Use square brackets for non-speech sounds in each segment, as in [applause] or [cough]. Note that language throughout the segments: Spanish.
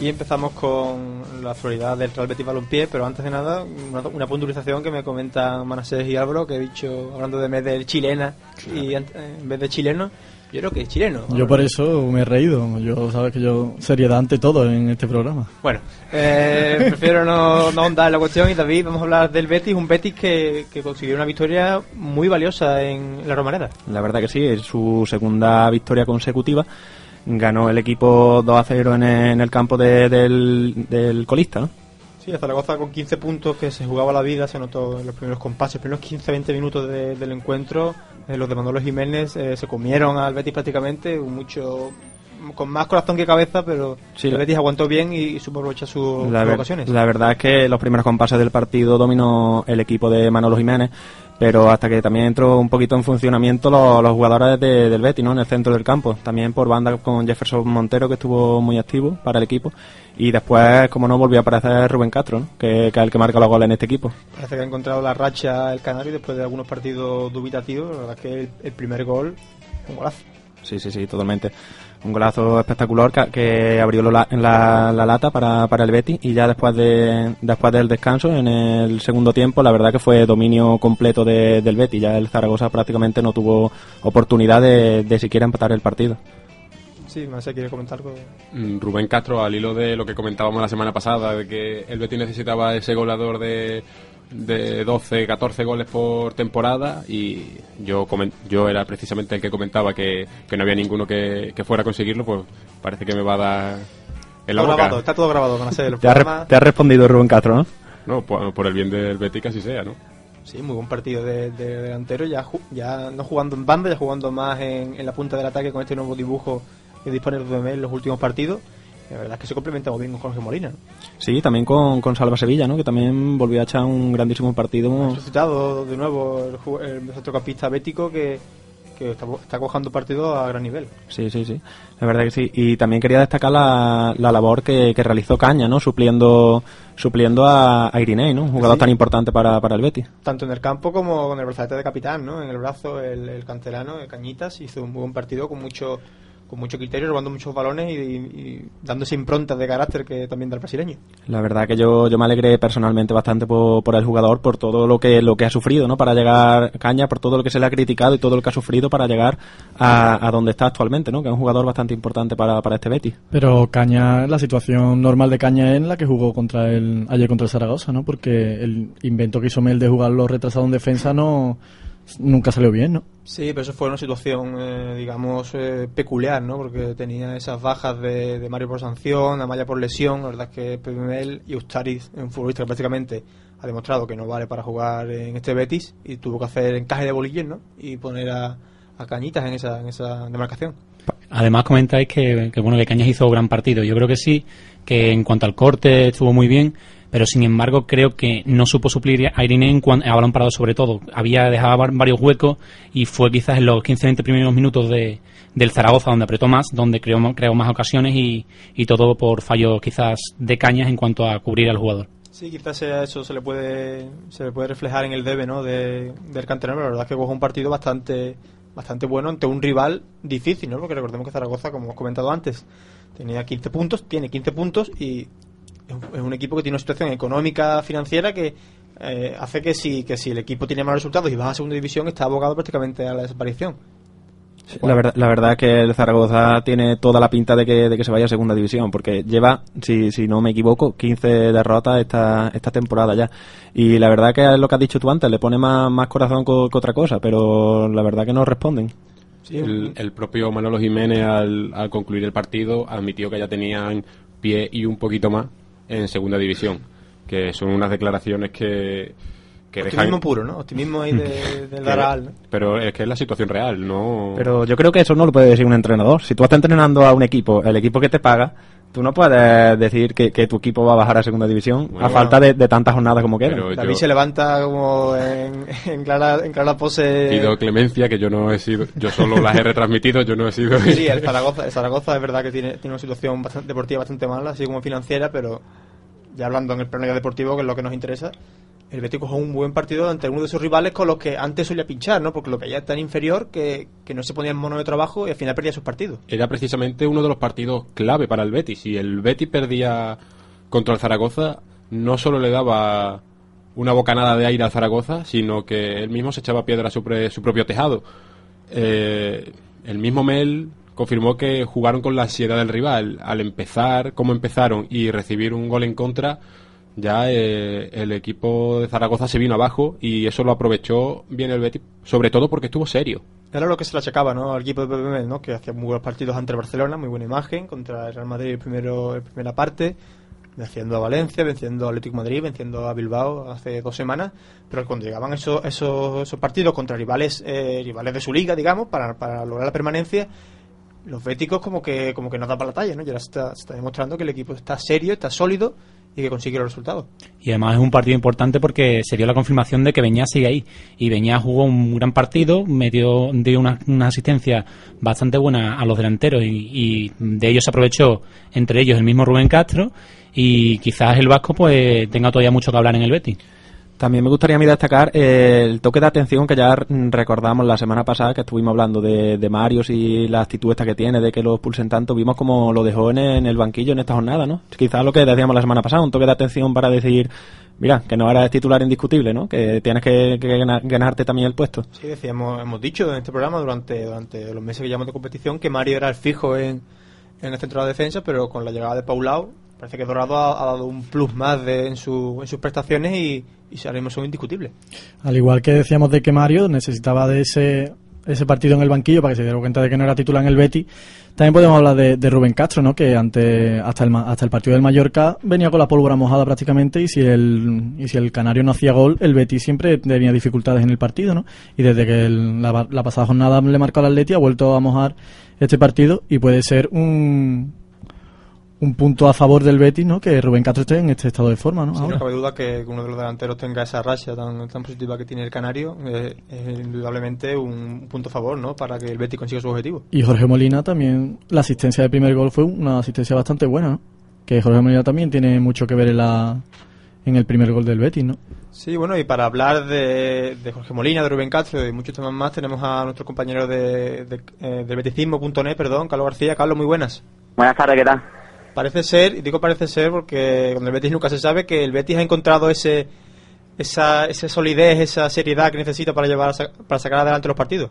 Y empezamos con la actualidad del Real Betis Balompié, pero antes de nada, una, una puntualización que me comentan Manasés y Álvaro, que he dicho, hablando de de chilena y en vez de chileno, yo creo que es chileno. Yo por eso me he reído. Yo sabes que yo seriedad ante todo en este programa. Bueno, eh, [laughs] prefiero no, no ahondar en la cuestión y David, vamos a hablar del Betis, un Betis que, que consiguió una victoria muy valiosa en la Romareda. La verdad que sí, es su segunda victoria consecutiva. Ganó el equipo 2 a 0 en el, en el campo de- del, del colista, ¿no? Sí, Zaragoza con 15 puntos que se jugaba la vida, se notó en los primeros compases, primeros 15-20 minutos de- del encuentro. eh, los de Manolo Jiménez eh, se comieron al Betis prácticamente, mucho con más corazón que cabeza, pero Sí, el Betis aguantó bien y, y supo aprovechar sus, La, sus ver- ocasiones. la verdad es que los primeros compases del partido dominó el equipo de Manolo Jiménez, pero hasta que también entró un poquito en funcionamiento los, jugadores de- del Betis, ¿no? En el centro del campo. También por banda con Jefferson Montero, que estuvo muy activo para el equipo. Y después, como no, volvió a aparecer Rubén Castro, que, es el que marca los goles en este equipo. Parece que ha encontrado la racha el Canario después de algunos partidos dubitativos. La verdad es que el primer gol, un golazo. Sí, sí, sí, totalmente. Un golazo espectacular que, que abrió la, la, la lata para, para el Betis y ya después de después del descanso, en el segundo tiempo, la verdad que fue dominio completo de- del Betis. Ya el Zaragoza prácticamente no tuvo oportunidad de, de siquiera empatar el partido. Sí, no sé, quiere comentar algo. Mm, Rubén Castro, al hilo de lo que comentábamos la semana pasada, de que el Betis necesitaba ese goleador de, de 12, 14 goles por temporada y yo yo era precisamente el que comentaba que, que no había ninguno que, que fuera a conseguirlo, pues parece que me va a dar en la Está boca. grabado, está todo grabado, el Te ha, te ha respondido Rubén Castro, ¿no? No, por, por el bien del Betis así sea, ¿no? Sí, muy buen partido de, de delantero, ya, ju- ya no jugando en banda, ya jugando más en, en la punta del ataque con este nuevo dibujo que dispone Rubén en los últimos partidos. La verdad es que se complementa muy bien con Jorge Molina. Sí, también con, con Salva Sevilla, ¿no? Que también volvió a echar un grandísimo partido. Ha suscitado de nuevo el, el centrocampista bético que, que está, está cojando partidos a gran nivel. Sí, sí, sí. La verdad que sí. Y también quería destacar la, la labor que, que realizó Caña, ¿no? Supliendo, supliendo a, a Irinei, ¿no? Un jugador Sí. tan importante para, para el Betis. Tanto en el campo como con el brazalete de capitán, ¿no? En el brazo, el, el canterano, el Cañitas, hizo un buen partido con mucho con mucho criterio, robando muchos balones y, y dándose improntas de carácter que también da el brasileño. La verdad que yo, yo me alegré personalmente bastante por, por el jugador, por todo lo que, lo que ha sufrido, ¿no? Para llegar Caña, por todo lo que se le ha criticado y todo lo que ha sufrido para llegar a, a donde está actualmente, ¿no? Que es un jugador bastante importante para, para este Betis. Pero Caña, la situación normal de Caña es la que jugó contra el, ayer contra el Zaragoza, ¿no? Porque el invento que hizo Mel de jugarlo retrasado en defensa no nunca salió bien, ¿no? Sí, pero eso fue una situación, eh, digamos, eh, peculiar, ¿no? Porque tenía esas bajas de, de Mario por sanción, Amaya por lesión. La verdad es que Pemel y Ustariz, un futbolista que prácticamente ha demostrado que no vale para jugar en este Betis y tuvo que hacer encaje de bolillos, ¿no? Y poner a, a Cañitas en esa, en esa demarcación. Además comentáis que, que, bueno que Cañas hizo gran partido. Yo creo que sí, que en cuanto al corte estuvo muy bien, pero sin embargo creo que no supo suplir a Irene en cuan- a balón parado sobre todo. Había dejado var- varios huecos y fue quizás en los 15-20 primeros minutos de, del Zaragoza donde apretó más, donde creó, creó más ocasiones y, y todo por fallo quizás de Cañas en cuanto a cubrir al jugador. Sí, quizás sea eso se le puede se le puede reflejar en el debe, ¿no? De, del canterano. La verdad es que jugó un partido bastante bastante bueno ante un rival difícil, ¿no? Porque recordemos que Zaragoza, como hemos comentado antes, tenía 15 puntos, tiene 15 puntos y es un- equipo que tiene una situación económica financiera que eh, hace que si que si el equipo tiene malos resultados y va a segunda división está abogado prácticamente a la desaparición. La verdad, la verdad es que el Zaragoza tiene toda la pinta de que, de que se vaya a segunda división, porque lleva, si, si no me equivoco, 15 derrotas esta, esta temporada ya. Y la verdad que es lo que has dicho tú antes, le pone más, más corazón co- que otra cosa, pero la verdad que no responden. El, el propio Manolo Jiménez, al, al concluir el partido, admitió que ya tenían pie y un poquito más en segunda división. Que son unas declaraciones que, que Optimismo dejan. puro, ¿no? Optimismo ahí de, [laughs] del que- Daral, ¿no? Pero es que es la situación real, no. Pero yo creo que eso no lo puede decir un entrenador. Si tú estás entrenando a un equipo, el equipo que te paga, Tú no puedes decir que, que tu equipo va a bajar a segunda división Bueno, a falta de, de tantas jornadas como quedan. David yo se levanta como en, en clara, en clara pose. pido clemencia, que yo no he sido, yo solo las he retransmitido, yo no he sido... Sí, el Zaragoza, el Zaragoza es verdad que tiene, tiene una situación bastante, deportiva bastante mala, así como financiera, pero ya hablando en el plano deportivo, que es lo que nos interesa, el Betis coge un buen partido ante uno de sus rivales con los que antes solía pinchar, ¿no? Porque lo es tan inferior que, que no se ponía en mono de trabajo y al final perdía sus partidos. Era precisamente uno de los partidos clave para el Betis. Si el Betis perdía contra el Zaragoza, no solo le daba una bocanada de aire al Zaragoza, sino que él mismo se echaba piedra pre- su propio tejado. Eh, el mismo Mel confirmó que jugaron con la ansiedad del rival. Al empezar, como empezaron, y recibir un gol en contra, ya eh, el equipo de Zaragoza se vino abajo y eso lo aprovechó bien el Betis, sobre todo porque estuvo serio. Era lo que se le achacaba, ¿no? Al equipo de Pepe Mel, ¿no? Que hacía muy buenos partidos ante el Barcelona, muy buena imagen, contra el Real Madrid en primero, primera parte, venciendo a Valencia, venciendo a Atlético Madrid, venciendo a Bilbao hace dos semanas, pero cuando llegaban esos, esos, esos partidos contra rivales eh, rivales de su liga, digamos, para, para lograr la permanencia, los béticos como que como que no daban la talla, ¿no? Y ahora está, está demostrando que el equipo está serio, está sólido y que consigue los resultados. Y además es un partido importante porque sería la confirmación de que Beñá sigue ahí. Y Beñá jugó un gran partido, metió, dio una, una asistencia bastante buena a los delanteros y, y de ellos se aprovechó entre ellos el mismo Rubén Castro y quizás el Vasco pues tenga todavía mucho que hablar en el Betis. También me gustaría a mí destacar eh, el toque de atención que ya recordamos la semana pasada que estuvimos hablando de, de Marios y la actitud esta que tiene de que lo expulsen tanto. Vimos como lo dejó en, el banquillo en esta jornada, ¿no? Quizás lo que decíamos la semana pasada, un toque de atención para decir, mira, que no eres titular indiscutible, ¿no? Que tienes que, que ganar- ganarte también el puesto. Sí, decíamos, hemos dicho en este programa durante, durante los meses que llevamos de competición que Mario era el fijo en, en el centro de la defensa, pero con la llegada de Paulao parece que Dorado ha, dado un plus más de, en, su, en sus prestaciones y, y son indiscutibles. Al igual que decíamos de que Mario necesitaba de ese, ese partido en el banquillo para que se diera cuenta de que no era titular en el Betis, también podemos hablar de, Rubén Castro, ¿no? que ante, hasta, el, hasta el partido del Mallorca venía con la pólvora mojada prácticamente y si el, y si el Canario no hacía gol, el Betis siempre tenía dificultades en el partido. ¿no? Y desde que la, la pasada jornada le marcó al Atleti ha vuelto a mojar este partido y puede ser un, un punto a favor del Betis, ¿no? que Rubén Castro esté en este estado de forma. ¿no? Sí, Ahora. no cabe duda que uno de los delanteros tenga esa racha tan, tan positiva que tiene el Canario eh, es indudablemente un punto a favor ¿no? para que el Betis consiga su objetivo. Y Jorge Molina también, la asistencia del primer gol fue una asistencia bastante buena, ¿no? Que Jorge Molina también tiene mucho que ver en la en el primer gol del Betis, ¿no? Sí, bueno, y para hablar de, de Jorge Molina, de Rubén Castro y muchos temas más, tenemos a nuestro compañero de, de, eh, del beticismo.net, perdón, Carlos García. Carlos, muy buenas. Buenas tardes, ¿qué tal? Parece ser, y digo parece ser porque con el Betis nunca se sabe, que el Betis ha encontrado ese esa, esa solidez, esa seriedad que necesita para llevar para sacar adelante los partidos.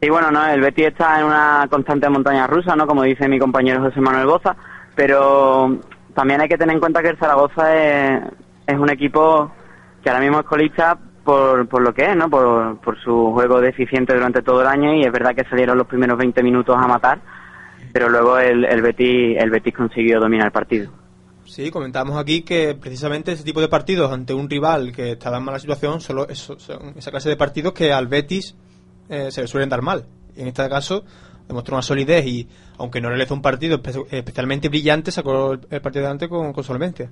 Sí, bueno, no, el Betis está en una constante montaña rusa, ¿no? Como dice mi compañero José Manuel Boza, pero también hay que tener en cuenta que el Zaragoza es, es un equipo que ahora mismo es colista por, por lo que es, ¿no? Por, por su juego deficiente durante todo el año y es verdad que salieron los primeros 20 minutos a matar, pero luego el, el Betis el Betis consiguió dominar el partido. Sí, comentábamos aquí que precisamente ese tipo de partidos ante un rival que estaba en mala situación, solo eso- son esa clase de partidos que al Betis eh, se le suelen dar mal. Y en este caso demostró una solidez y, aunque no realizó un partido espe- especialmente brillante, sacó el, el partido adelante con, con solvencia.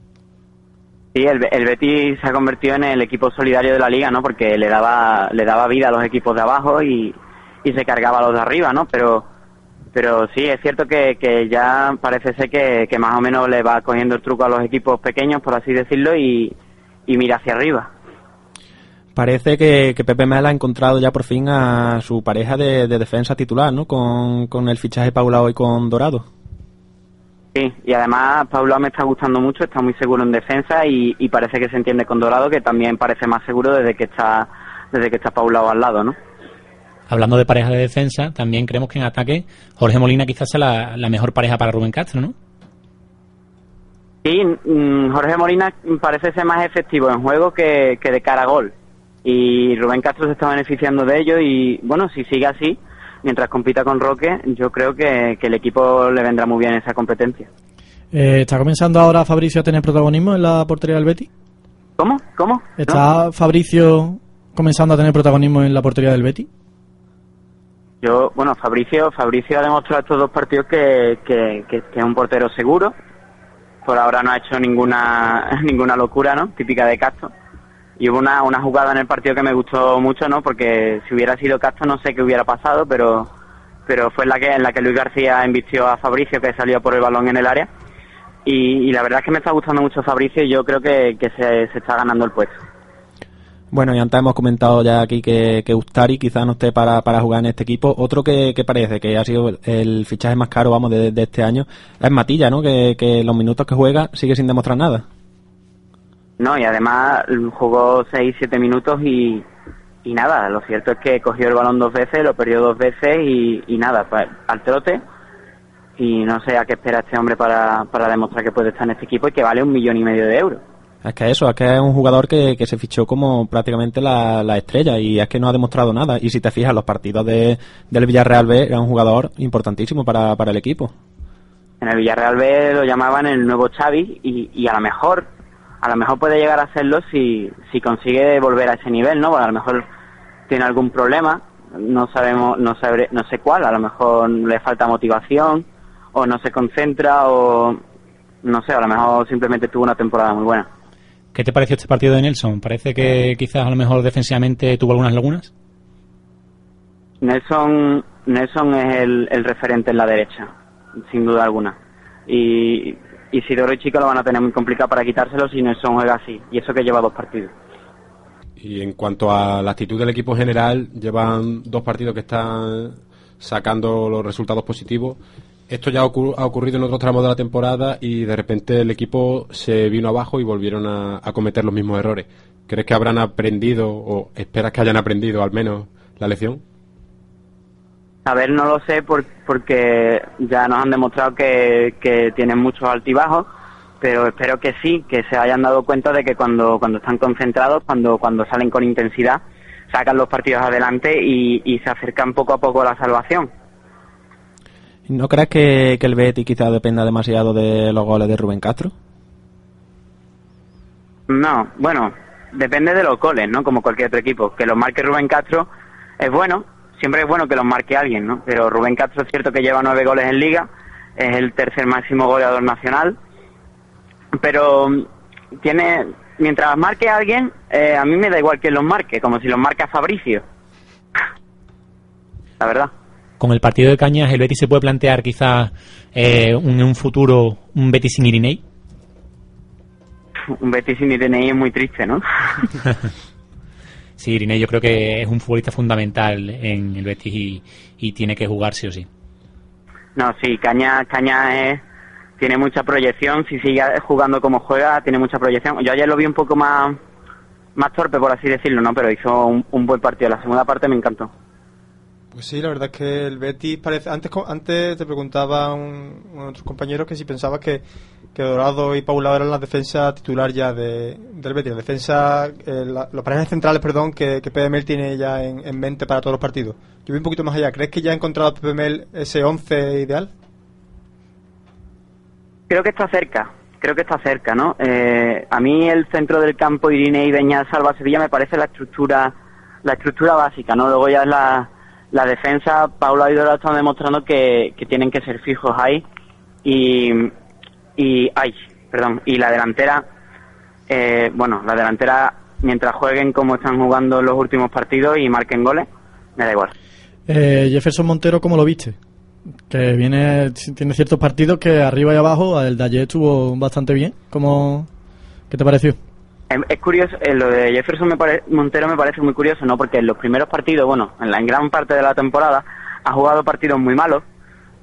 Sí, el, el Betis se ha convertido en el equipo solidario de la liga, ¿no? Porque le daba le daba vida a los equipos de abajo y, y se cargaba a los de arriba, ¿no? Pero pero sí, es cierto que, que ya parece ser que, que más o menos le va cogiendo el truco a los equipos pequeños, por así decirlo, y, y mira hacia arriba. Parece que, que Pepe Mel ha encontrado ya por fin a su pareja de, de defensa titular, ¿no? Con, con el fichaje Paulao y con Dorado. Sí, y además Paula me está gustando mucho, está muy seguro en defensa y, y parece que se entiende con Dorado, que también parece más seguro desde que está desde que está Paulao al lado, ¿no? Hablando de pareja de defensa, también creemos que en ataque Jorge Molina quizás sea la, la mejor pareja para Rubén Castro, ¿no? Sí, mm, Jorge Molina parece ser más efectivo en juego que, que de cara a gol. Y Rubén Castro se está beneficiando de ello y, bueno, si sigue así, mientras compita con Roque, yo creo que, que el equipo le vendrá muy bien esa competencia. Eh, ¿Está comenzando ahora Fabricio a tener protagonismo en la portería del Betis? ¿Cómo? ¿Cómo? ¿No? ¿Está Fabricio comenzando a tener protagonismo en la portería del Betis? Yo, bueno, Fabricio, Fabricio ha demostrado estos dos partidos que, es un portero seguro. Por ahora no ha hecho ninguna [laughs] ninguna locura, ¿no? Típica de Castro. Y hubo una, una jugada en el partido que me gustó mucho, ¿no? Porque si hubiera sido Castro no sé qué hubiera pasado, pero pero fue en la que en la que Luis García embistió a Fabricio que salió por el balón en el área. Y, y la verdad es que me está gustando mucho Fabricio y yo creo que, que se, se está ganando el puesto. Bueno, y antes hemos comentado ya aquí que, que Ustari quizás no esté para, para jugar en este equipo. Otro que, que parece que ha sido el fichaje más caro, vamos, de, este año es Matilla, ¿no? Que, que los minutos que juega sigue sin demostrar nada. No, y además jugó 6-7 minutos y, y nada, lo cierto es que cogió el balón dos veces, lo perdió dos veces y, y nada, pues, al trote. Y no sé a qué espera este hombre para, para demostrar que puede estar en este equipo y que vale un millón y medio de euros. Es que eso, es que es un jugador que, que se fichó como prácticamente la, la estrella y es que no ha demostrado nada. Y si te fijas, los partidos de, del Villarreal B era un jugador importantísimo para, para el equipo. En el Villarreal B lo llamaban el nuevo Xavi y, y a lo mejor a lo mejor puede llegar a hacerlo si, si consigue volver a ese nivel, ¿no? Bueno, a lo mejor tiene algún problema, no sabemos, no sabré, no sé cuál, a lo mejor le falta motivación o no se concentra o no sé, a lo mejor simplemente tuvo una temporada muy buena. ¿Qué te pareció este partido de Nelson? ¿Parece que quizás a lo mejor defensivamente tuvo algunas lagunas? Nelson, Nelson es el, el referente en la derecha, sin duda alguna. Y Isidoro y Chico lo van a tener muy complicado para quitárselo si Nelson juega así. Y eso que lleva dos partidos. Y en cuanto a la actitud del equipo en general, llevan dos partidos que están sacando los resultados positivos. Esto ya ha ocurrido en otros tramos de la temporada y de repente el equipo se vino abajo y volvieron a, cometer los mismos errores. ¿Crees que habrán aprendido o esperas que hayan aprendido al menos la lección? A ver, no lo sé por- porque ya nos han demostrado que, que tienen muchos altibajos, pero espero que sí, que se hayan dado cuenta de que cuando, cuando están concentrados, cuando, cuando salen con intensidad, sacan los partidos adelante y, y se acercan poco a poco a la salvación. ¿No crees que, que el Betis quizás dependa demasiado de los goles de Rubén Castro? No, bueno, depende de los goles, ¿no? Como cualquier otro equipo. Que los marque Rubén Castro es bueno, siempre es bueno que los marque alguien, ¿no? Pero Rubén Castro es cierto que lleva nueve goles en liga, es el tercer máximo goleador nacional, pero mm, tiene, mientras marque alguien, eh, a mí me da igual que los marque, como si los marca Fabricio. [laughs] La verdad. Con el partido de Cañas, ¿el Betis se puede plantear quizás eh, un- en un futuro un Betis sin Irinei? Un Betis sin Irene es muy triste, ¿no? [laughs] [laughs] Sí, Irinei yo creo que es un futbolista fundamental en el Betis y, y tiene que jugar sí o sí. No, sí, Caña, Caña es, tiene mucha proyección, si sigue jugando como juega, tiene mucha proyección. Yo ayer lo vi un poco más, más torpe, por así decirlo, ¿no? Pero hizo un, un buen partido. La segunda parte me encantó. Pues sí, la verdad es que el Betis parece... Antes, antes te preguntaba un, uno de nuestros compañeros que si pensabas que, que Dorado y Paula eran la defensa titular ya de, del Betis. La defensa, eh, la- los parejas centrales, perdón, que, que Mel tiene ya en, en mente para todos los partidos. Yo voy un poquito más allá. ¿Crees que ya ha encontrado Mel ese 11 ideal? Creo que está cerca, creo que está cerca, ¿no? Eh, a mí el centro del campo Irine y Beñat Salva Sevilla me parece la estructura, la estructura básica, ¿no? Luego ya es la, la defensa, Paula y Dorado están demostrando que, que tienen que ser fijos ahí y, y ay, perdón, y la delantera, eh, bueno, la delantera mientras jueguen como están jugando los últimos partidos y marquen goles, me da igual. Eh, Jefferson Montero, ¿cómo lo viste? Que viene, tiene ciertos partidos que arriba y abajo, el de ayer estuvo bastante bien. ¿Cómo, ¿Qué te pareció? Es, es curioso, eh, lo de Jefferson me Montero me parece muy curioso, ¿no? Porque en los primeros partidos, bueno, en la gran parte de la temporada, ha jugado partidos muy malos,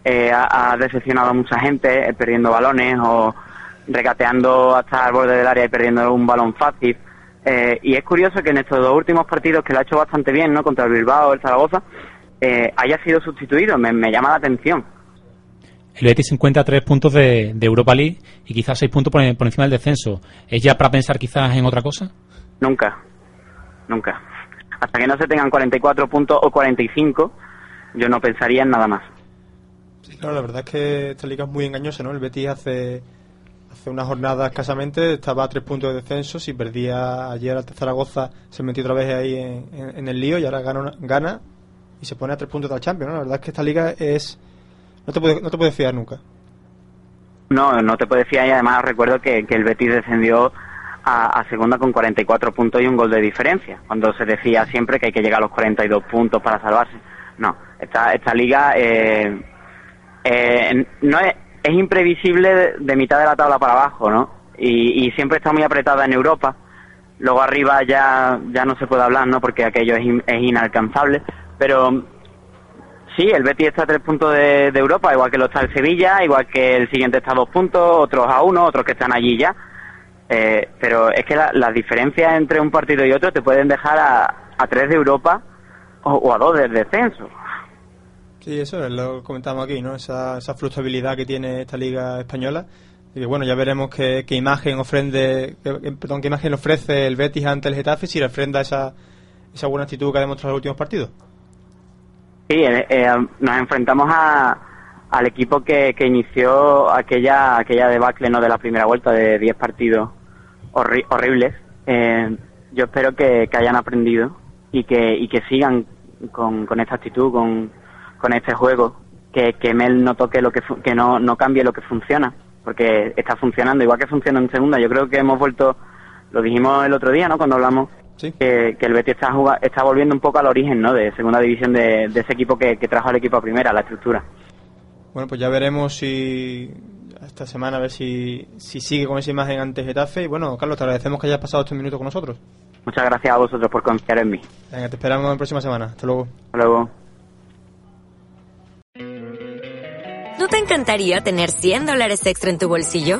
eh, ha, decepcionado a mucha gente, eh, perdiendo balones o regateando hasta el borde del área y perdiendo un balón fácil. Eh, y es curioso que en estos dos últimos partidos, que lo ha hecho bastante bien, ¿no? Contra el Bilbao, el Zaragoza, haya sido sustituido, me llama la atención. El Betis se encuentra a tres puntos de, de Europa League y quizás seis puntos por, por encima del descenso. ¿Es ya para pensar quizás en otra cosa? Nunca, nunca. Hasta que no se tengan 44 puntos o 45, yo no pensaría en nada más. Sí, claro, la verdad es que esta liga es muy engañosa, ¿no? El Betis hace, hace una jornada escasamente estaba a tres puntos de descenso. Si perdía ayer al Zaragoza, se metió otra vez ahí en, en- en el lío y ahora gana, gana y se pone a tres puntos de la Champions. ¿no? La verdad es que esta liga es. No te puedes no te puedes fiar nunca. No, no te puedes fiar y además recuerdo que, que el Betis descendió a, a, segunda con 44 puntos y un gol de diferencia, cuando se decía siempre que hay que llegar a los 42 puntos para salvarse. No, esta, esta liga eh, eh, no es, es imprevisible de, mitad de la tabla para abajo, ¿no? Y, y, siempre está muy apretada en Europa. Luego arriba ya, ya no se puede hablar, ¿no? Porque aquello es, in, es inalcanzable. Pero Sí, el Betis está a tres puntos de, Europa, igual que lo está el Sevilla, igual que el siguiente está a dos puntos, otros a uno, otros que están allí ya. Eh, pero es que la, las diferencias entre un partido y otro te pueden dejar a, tres de Europa o, a dos del descenso. Sí, eso es lo que comentamos aquí, ¿no? Esa, esa que tiene esta liga española. Y bueno, ya veremos qué, qué imagen ofrende, qué, perdón, qué imagen ofrece el Betis ante el Getafe si refrenda esa, esa buena actitud que ha demostrado en los últimos partidos. Sí, eh, eh, nos enfrentamos a, al equipo que, que inició aquella aquella debacle no de la primera vuelta de 10 partidos horri horribles. Eh, yo espero que, que, hayan aprendido y que, y que sigan con, con esta actitud, con, con este juego, que, que Mel no toque lo que que no, no cambie lo que funciona, porque está funcionando igual que funciona en segunda. Yo creo que hemos vuelto, lo dijimos el otro día, ¿no? Cuando hablamos ¿Sí? que, que, el Betis está, está volviendo un poco al origen ¿no? de segunda división de, de ese equipo que, que, trajo al equipo a primera, la estructura. Bueno, pues ya veremos si esta semana a ver si, si sigue con esa imagen ante Getafe. Y bueno, Carlos, te agradecemos que hayas pasado estos minutos con nosotros. Muchas gracias a vosotros por confiar en mí. Venga, te esperamos la próxima semana. Hasta luego. Hasta luego. ¿No te encantaría tener 100 dólares extra en tu bolsillo?